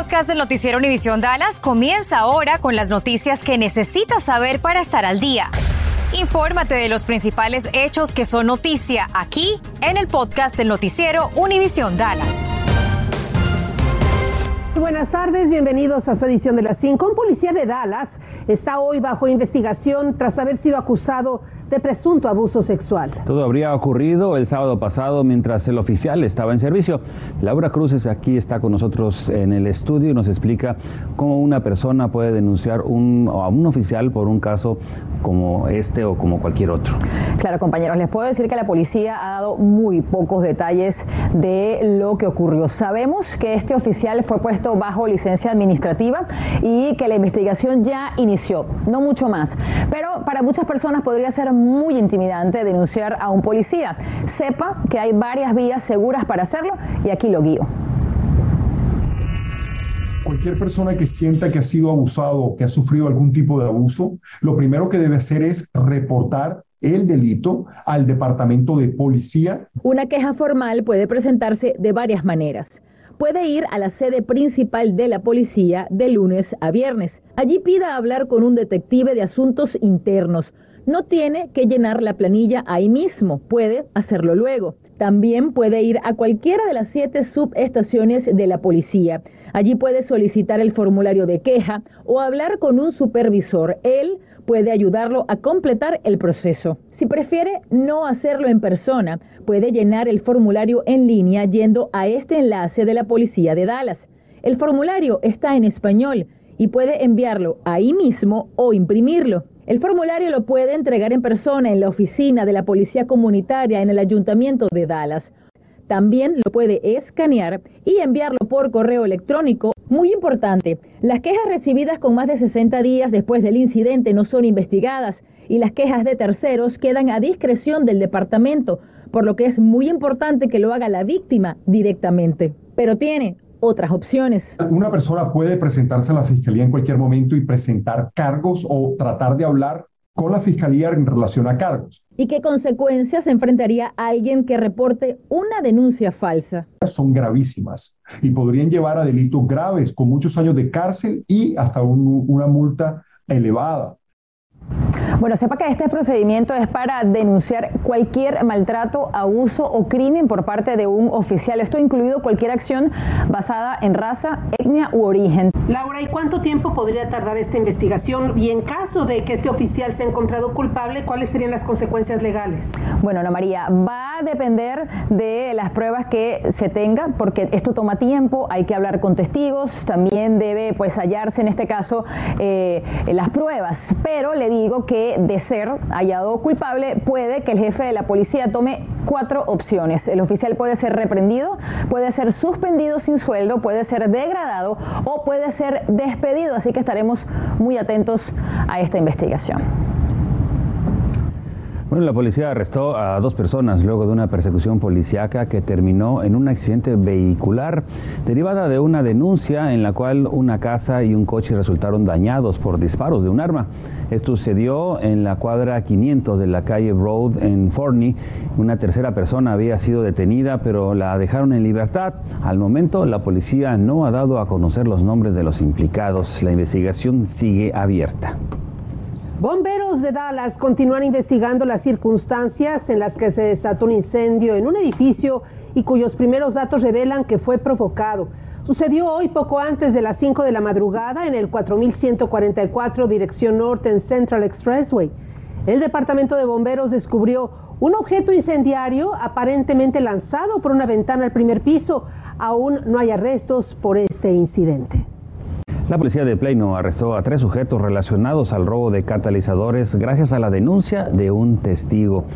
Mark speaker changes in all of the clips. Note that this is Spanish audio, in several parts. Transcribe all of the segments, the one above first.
Speaker 1: podcast del noticiero Univisión Dallas comienza ahora con las noticias que necesitas saber para estar al día. Infórmate de los principales hechos que son noticia aquí en el podcast del noticiero Univisión Dallas.
Speaker 2: Buenas tardes, bienvenidos a su edición de las 5. Un policía de Dallas está hoy bajo investigación tras haber sido acusado de presunto abuso sexual.
Speaker 3: Todo habría ocurrido el sábado pasado mientras el oficial estaba en servicio. Laura Cruces aquí está con nosotros en el estudio y nos explica cómo una persona puede denunciar un, a un oficial por un caso como este o como cualquier otro.
Speaker 4: Claro, compañeros, les puedo decir que la policía ha dado muy pocos detalles de lo que ocurrió. Sabemos que este oficial fue puesto bajo licencia administrativa y que la investigación ya inició, no mucho más. Pero para muchas personas podría ser muy intimidante denunciar a un policía. Sepa que hay varias vías seguras para hacerlo y aquí lo guío.
Speaker 5: Cualquier persona que sienta que ha sido abusado o que ha sufrido algún tipo de abuso, lo primero que debe hacer es reportar el delito al departamento de policía.
Speaker 4: Una queja formal puede presentarse de varias maneras puede ir a la sede principal de la policía de lunes a viernes. Allí pida hablar con un detective de asuntos internos no tiene que llenar la planilla ahí mismo, puede hacerlo luego. También puede ir a cualquiera de las siete subestaciones de la policía. Allí puede solicitar el formulario de queja o hablar con un supervisor. Él puede ayudarlo a completar el proceso. Si prefiere no hacerlo en persona, puede llenar el formulario en línea yendo a este enlace de la policía de Dallas. El formulario está en español y puede enviarlo ahí mismo o imprimirlo. El formulario lo puede entregar en persona en la oficina de la Policía Comunitaria en el Ayuntamiento de Dallas. También lo puede escanear y enviarlo por correo electrónico. Muy importante, las quejas recibidas con más de 60 días después del incidente no son investigadas y las quejas de terceros quedan a discreción del departamento, por lo que es muy importante que lo haga la víctima directamente. Pero tiene otras opciones.
Speaker 5: Una persona puede presentarse a la fiscalía en cualquier momento y presentar cargos o tratar de hablar con la fiscalía en relación a cargos.
Speaker 4: ¿Y qué consecuencias enfrentaría alguien que reporte una denuncia falsa?
Speaker 5: Son gravísimas y podrían llevar a delitos graves con muchos años de cárcel y hasta una multa elevada.
Speaker 4: Bueno, sepa que este procedimiento es para denunciar cualquier maltrato, abuso o crimen por parte de un oficial. Esto incluido cualquier acción basada en raza, etnia u origen.
Speaker 2: Laura, ¿y cuánto tiempo podría tardar esta investigación? Y en caso de que este oficial sea encontrado culpable, ¿cuáles serían las consecuencias legales?
Speaker 4: Bueno, Ana María, va a depender de las pruebas que se tenga, porque esto toma tiempo, hay que hablar con testigos, también debe pues hallarse en este caso eh, las pruebas, pero le digo que de ser hallado culpable, puede que el jefe de la policía tome cuatro opciones. El oficial puede ser reprendido, puede ser suspendido sin sueldo, puede ser degradado o puede ser despedido. Así que estaremos muy atentos a esta investigación.
Speaker 3: Bueno, la policía arrestó a dos personas luego de una persecución policíaca que terminó en un accidente vehicular derivada de una denuncia en la cual una casa y un coche resultaron dañados por disparos de un arma. Esto sucedió en la cuadra 500 de la calle Road en Forney. Una tercera persona había sido detenida, pero la dejaron en libertad. Al momento, la policía no ha dado a conocer los nombres de los implicados. La investigación sigue abierta.
Speaker 2: Bomberos de Dallas continúan investigando las circunstancias en las que se desató un incendio en un edificio y cuyos primeros datos revelan que fue provocado. Sucedió hoy poco antes de las 5 de la madrugada en el 4144 dirección norte en Central Expressway. El departamento de bomberos descubrió un objeto incendiario aparentemente lanzado por una ventana al primer piso. Aún no hay arrestos por este incidente.
Speaker 3: La policía de Plano arrestó a tres sujetos relacionados al robo de catalizadores gracias a la denuncia de un testigo.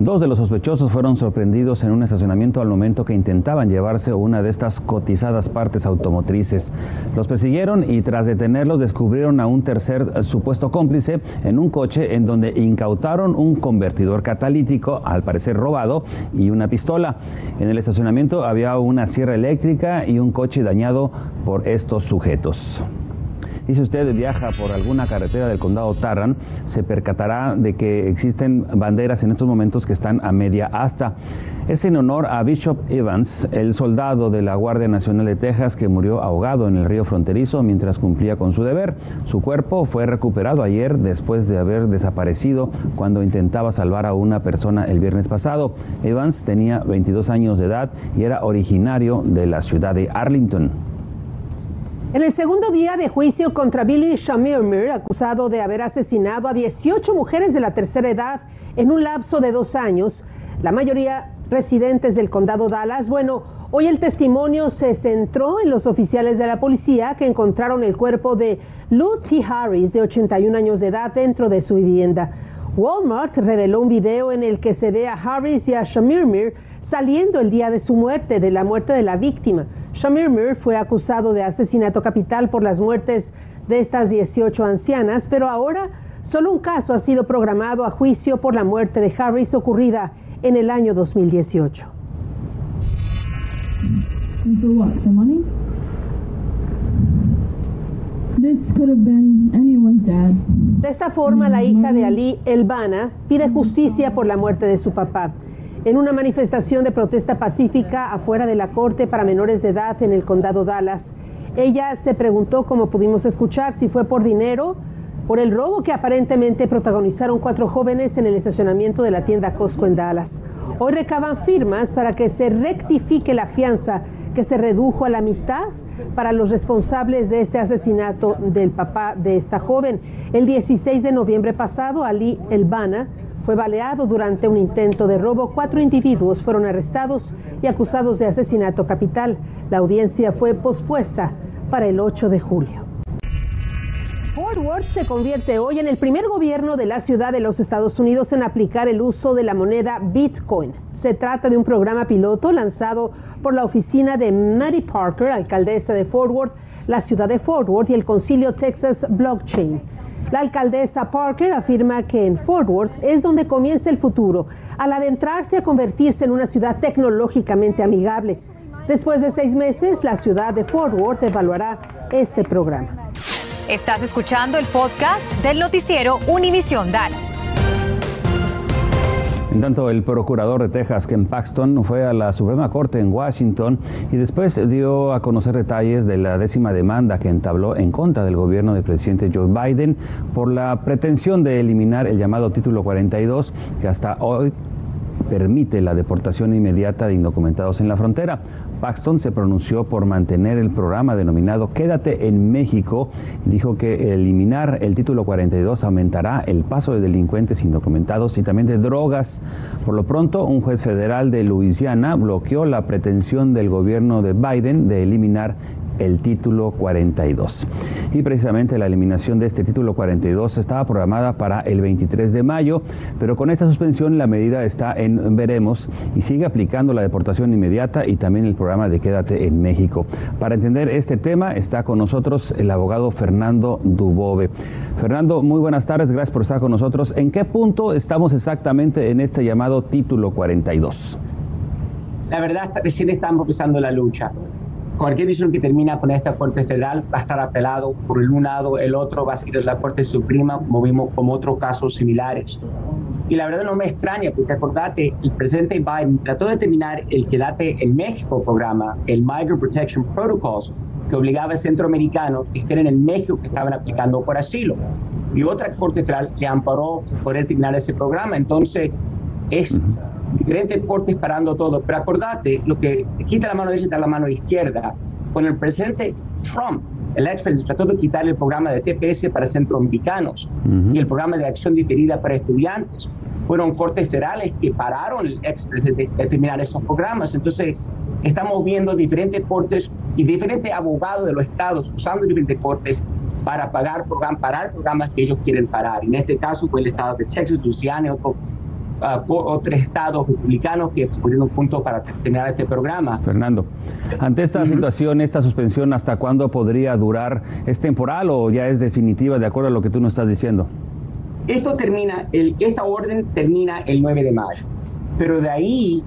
Speaker 3: Dos de los sospechosos fueron sorprendidos en un estacionamiento al momento que intentaban llevarse una de estas cotizadas partes automotrices. Los persiguieron y tras detenerlos descubrieron a un tercer supuesto cómplice en un coche en donde incautaron un convertidor catalítico, al parecer robado, y una pistola. En el estacionamiento había una sierra eléctrica y un coche dañado por estos sujetos. Y si usted viaja por alguna carretera del condado Tarrant, se percatará de que existen banderas en estos momentos que están a media asta. Es en honor a Bishop Evans, el soldado de la Guardia Nacional de Texas que murió ahogado en el río fronterizo mientras cumplía con su deber. Su cuerpo fue recuperado ayer después de haber desaparecido cuando intentaba salvar a una persona el viernes pasado. Evans tenía 22 años de edad y era originario de la ciudad de Arlington.
Speaker 2: En el segundo día de juicio contra Billy Shamirmir, acusado de haber asesinado a 18 mujeres de la tercera edad en un lapso de dos años, la mayoría residentes del condado Dallas, bueno, hoy el testimonio se centró en los oficiales de la policía que encontraron el cuerpo de Lou T. Harris, de 81 años de edad, dentro de su vivienda. Walmart reveló un video en el que se ve a Harris y a Shamirmir saliendo el día de su muerte, de la muerte de la víctima. Shamir Mir fue acusado de asesinato capital por las muertes de estas 18 ancianas, pero ahora solo un caso ha sido programado a juicio por la muerte de Harris ocurrida en el año 2018. De esta forma, la hija de Ali, Elbana, pide justicia por la muerte de su papá en una manifestación de protesta pacífica afuera de la corte para menores de edad en el condado Dallas. Ella se preguntó, como pudimos escuchar, si fue por dinero, por el robo que aparentemente protagonizaron cuatro jóvenes en el estacionamiento de la tienda Costco en Dallas. Hoy recaban firmas para que se rectifique la fianza que se redujo a la mitad para los responsables de este asesinato del papá de esta joven. El 16 de noviembre pasado, Ali Elbana fue baleado durante un intento de robo. Cuatro individuos fueron arrestados y acusados de asesinato capital. La audiencia fue pospuesta para el 8 de julio. Fort Worth se convierte hoy en el primer gobierno de la ciudad de los Estados Unidos en aplicar el uso de la moneda Bitcoin. Se trata de un programa piloto lanzado por la oficina de Mary Parker, alcaldesa de Fort Worth, la ciudad de Fort Worth y el concilio Texas Blockchain. La alcaldesa Parker afirma que en Fort Worth es donde comienza el futuro, al adentrarse a convertirse en una ciudad tecnológicamente amigable. Después de seis meses, la ciudad de Fort Worth evaluará este programa.
Speaker 1: Estás escuchando el podcast del noticiero Univisión Dallas.
Speaker 3: En tanto, el procurador de Texas, Ken Paxton, fue a la Suprema Corte en Washington y después dio a conocer detalles de la décima demanda que entabló en contra del gobierno del presidente Joe Biden por la pretensión de eliminar el llamado Título 42, que hasta hoy permite la deportación inmediata de indocumentados en la frontera. Paxton se pronunció por mantener el programa denominado Quédate en México. Dijo que eliminar el título 42 aumentará el paso de delincuentes indocumentados y también de drogas. Por lo pronto, un juez federal de Luisiana bloqueó la pretensión del gobierno de Biden de eliminar el título 42. Y precisamente la eliminación de este título 42 estaba programada para el 23 de mayo, pero con esta suspensión la medida está en veremos y sigue aplicando la deportación inmediata y también el programa de Quédate en México. Para entender este tema está con nosotros el abogado Fernando Dubove. Fernando, muy buenas tardes, gracias por estar con nosotros. ¿En qué punto estamos exactamente en este llamado título 42?
Speaker 6: La verdad, recién estamos empezando la lucha cualquier decisión que termina con esta Corte Federal va a estar apelado por el un lado, el otro va a seguir la Corte Suprema, como vimos como otros casos similares. Y la verdad no me extraña, porque acordate, el presidente Biden trató de terminar el Quédate en México programa, el Migrant Protection Protocols, que obligaba a centroamericanos que estén en México que estaban aplicando por asilo. Y otra Corte Federal le amparó por terminar ese programa. Entonces, es diferentes cortes parando todo. Pero acordate, lo que quita la mano derecha da la mano izquierda. Con el presidente Trump, el ex trató de quitar el programa de TPS para centroamericanos y el programa de acción diferida para estudiantes. Fueron cortes federales que pararon el ex de terminar esos programas. Entonces, estamos viendo diferentes cortes y diferentes abogados de los estados usando diferentes cortes para pagar parar programas que ellos quieren parar. En este caso fue el estado de Texas, Luisiana y otro otros estados republicanos que pusieron juntos para terminar este programa.
Speaker 3: Fernando, ante esta situación, esta suspensión, ¿hasta cuándo podría durar? ¿Es temporal o ya es definitiva de acuerdo a lo que tú nos estás diciendo?
Speaker 6: Esto termina, el, esta orden termina el 9 de mayo, pero de ahí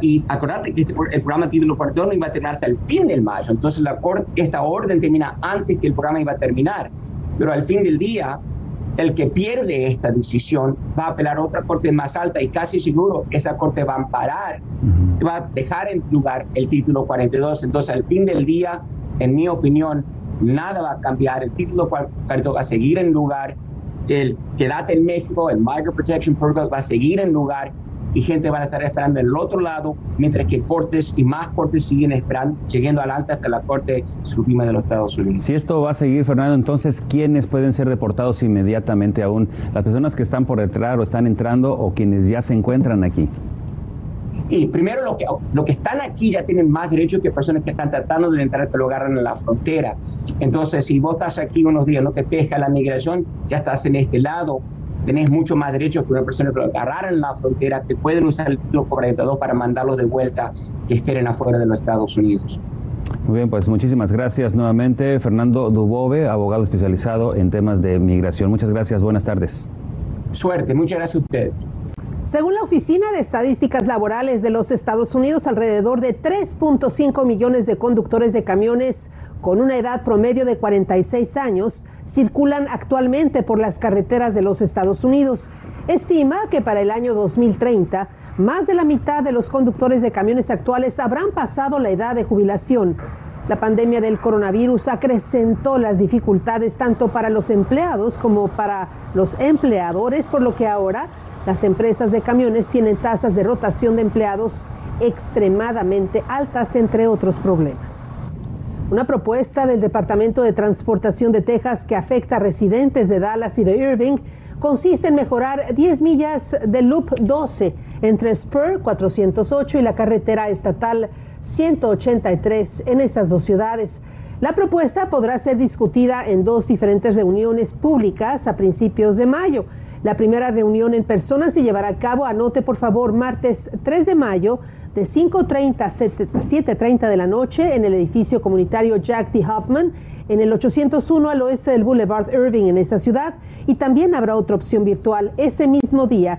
Speaker 6: y acordate que este, el programa título 42 no iba a terminar hasta el fin del mayo, entonces la esta orden termina antes que el programa iba a terminar, pero al fin del día, el que pierde esta decisión va a apelar a otra corte más alta y casi seguro esa corte va a amparar, va a dejar en lugar el título 42, entonces al fin del día, en mi opinión, nada va a cambiar, el título 42 va a seguir en lugar, el quédate en México, el Migrant Protection Program va a seguir en lugar y gente va a estar esperando en el otro lado, mientras que cortes y más cortes siguen esperando, llegando al alta hasta la Corte Suprema de los Estados Unidos.
Speaker 3: Si esto va a seguir, Fernando, entonces, ¿quiénes pueden ser deportados inmediatamente aún? ¿Las personas que están por entrar o están entrando o quienes ya se encuentran aquí?
Speaker 6: Y primero, lo que, lo que están aquí ya tienen más derechos que personas que están tratando de entrar, que lo agarran en la frontera. Entonces, si vos estás aquí unos días, no te pesca la migración, ya estás en este lado tenés mucho más derechos que una persona que lo agarraron en la frontera, que pueden usar el título 42 para mandarlos de vuelta, que esperen afuera de los Estados Unidos.
Speaker 3: Muy bien, pues muchísimas gracias nuevamente. Fernando Dubove, abogado especializado en temas de migración. Muchas gracias, buenas tardes.
Speaker 6: Suerte, muchas gracias a usted.
Speaker 2: Según la Oficina de Estadísticas Laborales de los Estados Unidos, alrededor de 3.5 millones de conductores de camiones con una edad promedio de 46 años circulan actualmente por las carreteras de los Estados Unidos. Estima que para el año 2030, más de la mitad de los conductores de camiones actuales habrán pasado la edad de jubilación. La pandemia del coronavirus acrecentó las dificultades tanto para los empleados como para los empleadores, por lo que ahora las empresas de camiones tienen tasas de rotación de empleados extremadamente altas, entre otros problemas. Una propuesta del Departamento de Transportación de Texas que afecta a residentes de Dallas y de Irving consiste en mejorar 10 millas del Loop 12 entre Spur 408 y la carretera estatal 183 en esas dos ciudades. La propuesta podrá ser discutida en dos diferentes reuniones públicas a principios de mayo. La primera reunión en persona se llevará a cabo, anote por favor, martes 3 de mayo de 5.30 a 7.30 de la noche en el edificio comunitario Jack D. Hoffman, en el 801 al oeste del Boulevard Irving en esa ciudad. Y también habrá otra opción virtual ese mismo día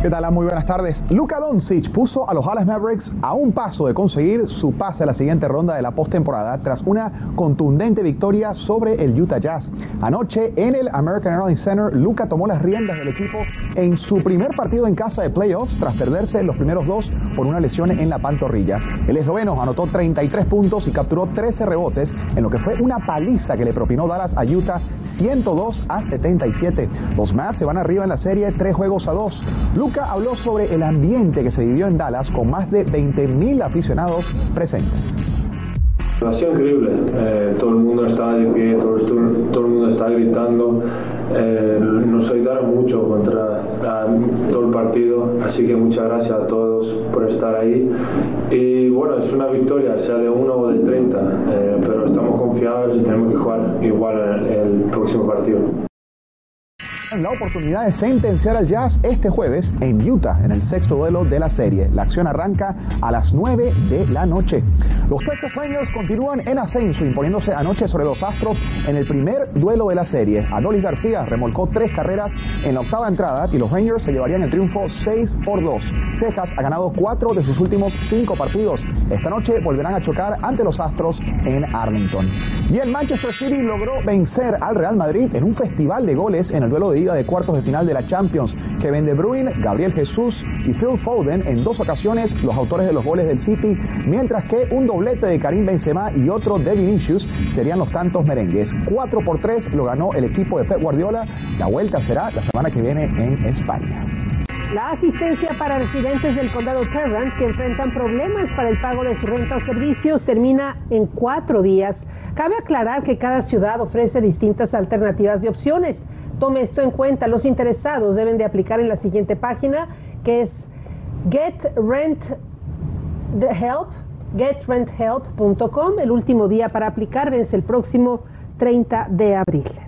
Speaker 7: ¿Qué tal? Muy buenas tardes. Luka Doncic puso a los Dallas Mavericks a un paso de conseguir su pase a la siguiente ronda de la postemporada tras una contundente victoria sobre el Utah Jazz. Anoche en el American Airlines Center, Luka tomó las riendas del equipo en su primer partido en casa de playoffs tras perderse los primeros dos por una lesión en la pantorrilla. El esloveno anotó 33 puntos y capturó 13 rebotes en lo que fue una paliza que le propinó Dallas a Utah 102 a 77. Los Mavs se van arriba en la serie tres juegos a dos. Luca habló sobre el ambiente que se vivió en Dallas con más de 20.000 aficionados presentes.
Speaker 8: Ha sido increíble, eh, todo el mundo estaba de pie, todo, el mundo estaba gritando, eh, nos ayudaron mucho contra todo el partido, así que muchas gracias a todos por estar ahí. Y bueno, es una victoria, sea de uno o de 30, eh, pero estamos confiados y tenemos que jugar igual el próximo partido
Speaker 7: la oportunidad de sentenciar al Jazz este jueves en Utah, en el sexto duelo de la serie. La acción arranca a las 9 de la noche. Los Texas Rangers continúan en ascenso, imponiéndose anoche sobre los Astros en el primer duelo de la serie. Adolis García remolcó tres carreras en la octava entrada y los Rangers se llevarían el triunfo 6 por 2. Texas ha ganado cuatro de sus últimos cinco partidos. Esta noche volverán a chocar ante los Astros en Arlington. Y el Manchester City logró vencer al Real Madrid en un festival de goles en el duelo de de cuartos de final de la Champions. Kevin De Bruyne, Gabriel Jesús y Phil Foden en dos ocasiones los autores de los goles del City, mientras que un doblete de Karim Benzema y otro de Vinicius serían los tantos merengues. 4 por 3 lo ganó el equipo de Pep Guardiola. La vuelta será la semana que viene en España.
Speaker 2: La asistencia para residentes del condado Tarrant que enfrentan problemas para el pago de su renta o servicios termina en cuatro días. Cabe aclarar que cada ciudad ofrece distintas alternativas y opciones. Tome esto en cuenta. Los interesados deben de aplicar en la siguiente página que es GetRentHelp, getrenthelp.com. El último día para aplicar vence el próximo 30 de abril.